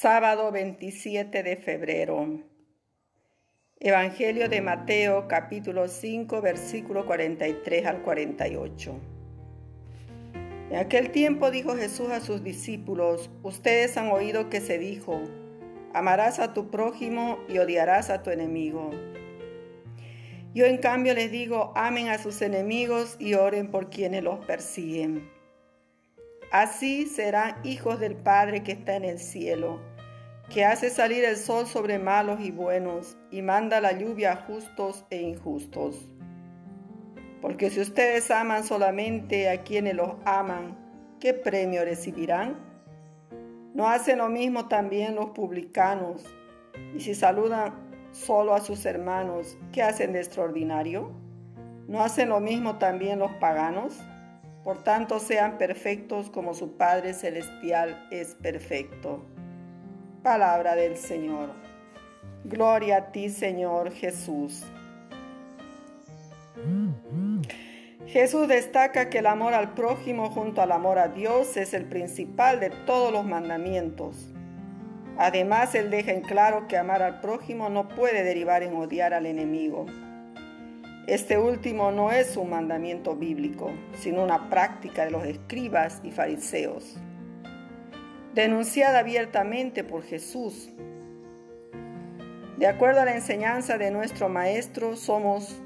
Sábado 27 de febrero. Evangelio de Mateo capítulo 5 versículo 43 al 48. En aquel tiempo dijo Jesús a sus discípulos, ustedes han oído que se dijo, amarás a tu prójimo y odiarás a tu enemigo. Yo en cambio les digo, amen a sus enemigos y oren por quienes los persiguen. Así serán hijos del Padre que está en el cielo, que hace salir el sol sobre malos y buenos y manda la lluvia a justos e injustos. Porque si ustedes aman solamente a quienes los aman, ¿qué premio recibirán? ¿No hacen lo mismo también los publicanos? Y si saludan solo a sus hermanos, ¿qué hacen de extraordinario? ¿No hacen lo mismo también los paganos? Por tanto, sean perfectos como su Padre Celestial es perfecto. Palabra del Señor. Gloria a ti, Señor Jesús. Jesús destaca que el amor al prójimo junto al amor a Dios es el principal de todos los mandamientos. Además, Él deja en claro que amar al prójimo no puede derivar en odiar al enemigo. Este último no es un mandamiento bíblico, sino una práctica de los escribas y fariseos, denunciada abiertamente por Jesús. De acuerdo a la enseñanza de nuestro Maestro, somos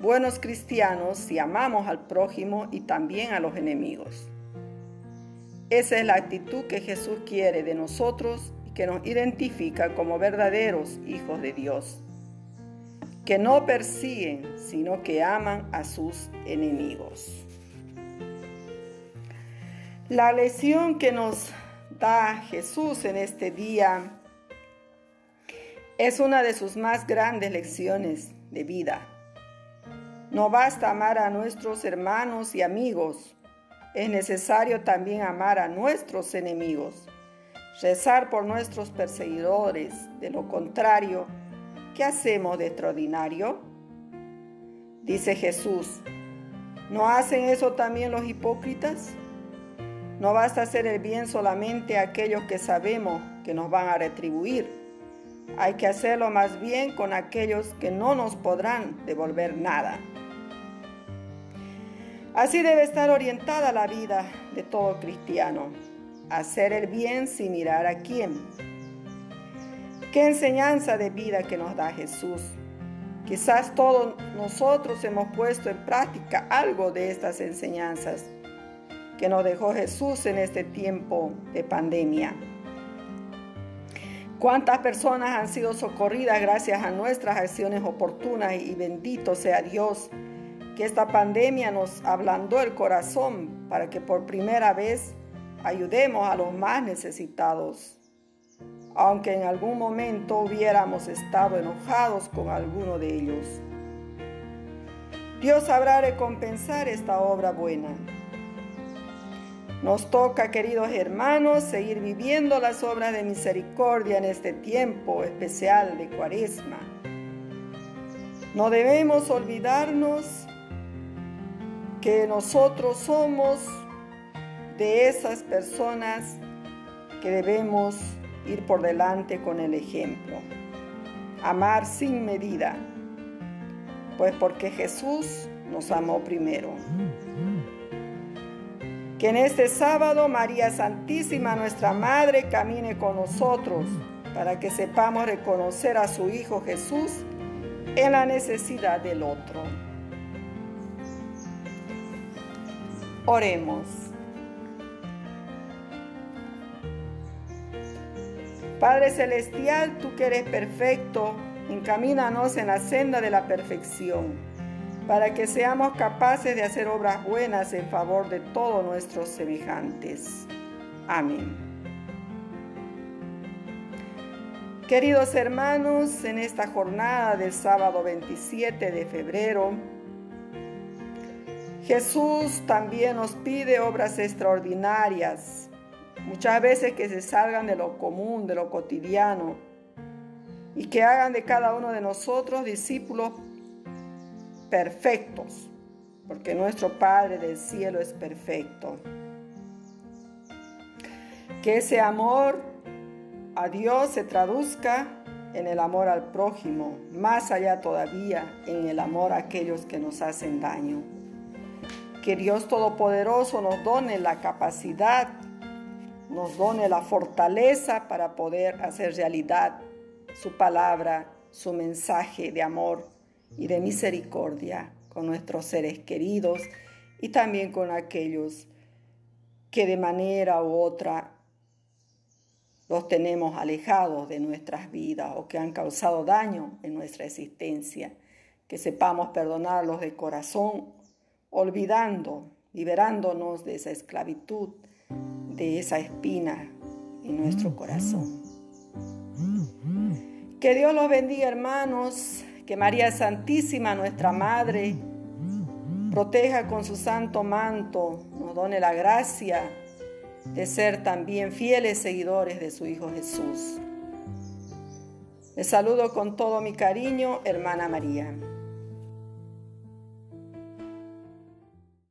buenos cristianos si amamos al prójimo y también a los enemigos. Esa es la actitud que Jesús quiere de nosotros y que nos identifica como verdaderos hijos de Dios que no persiguen, sino que aman a sus enemigos. La lección que nos Jesús en este día es una de sus más grandes lecciones de vida. No basta amar a nuestros hermanos y amigos, es necesario también amar a nuestros enemigos, rezar por nuestros perseguidores, de lo contrario, ¿qué hacemos de extraordinario? Dice Jesús, ¿no hacen eso también los hipócritas? No basta hacer el bien solamente a aquellos que sabemos que nos van a retribuir. Hay que hacerlo más bien con aquellos que no nos podrán devolver nada. Así debe estar orientada la vida de todo cristiano. Hacer el bien sin mirar a quién Qué enseñanza de vida que nos da Jesús. Quizás todos nosotros hemos puesto en práctica algo de estas enseñanzas que nos dejó Jesús en este tiempo de pandemia. ¿Cuántas personas han sido socorridas gracias a nuestras acciones oportunas y bendito sea Dios que esta pandemia nos ablandó el corazón para que por primera vez ayudemos a los más necesitados? aunque en algún momento hubiéramos estado enojados con alguno de ellos. Dios sabrá recompensar esta obra buena. Nos toca, queridos hermanos, seguir viviendo las obras de misericordia en este tiempo especial de Cuaresma. No debemos olvidarnos que nosotros somos de esas personas que debemos ir por delante con el ejemplo. Amar sin medida, pues porque Jesús nos amó primero. Que en este sábado María Santísima, nuestra Madre, camine con nosotros para que sepamos reconocer a su Hijo Jesús en la necesidad del otro. Oremos. Padre Celestial, tú que eres perfecto, encamínanos en la senda de la perfección, para que seamos capaces de hacer obras buenas en favor de todos nuestros semejantes. Amén. Queridos hermanos, en esta jornada del sábado 27 de febrero, Jesús también nos pide obras extraordinarias Muchas veces que se salgan de lo común, de lo cotidiano, y que hagan de cada uno de nosotros discípulos perfectos, porque nuestro Padre del cielo es perfecto. Que ese amor a Dios se traduzca en el amor al prójimo, más allá todavía en el amor a aquellos que nos hacen daño. Que Dios Todopoderoso nos done la capacidad, nos done la fortaleza para poder hacer realidad su palabra, su mensaje de amor y de misericordia con nuestros seres queridos y también con aquellos que de manera u otra los tenemos alejados de nuestras vidas o que han causado daño en nuestra existencia. Que sepamos perdonarlos de corazón, olvidando, liberándonos de esa esclavitud, de esa espina en nuestro corazón. Que Dios los bendiga, hermanos. Que María Santísima, nuestra Madre, proteja con su santo manto, nos done la gracia de ser también fieles seguidores de su Hijo Jesús. Les saludo con todo mi cariño, hermana María.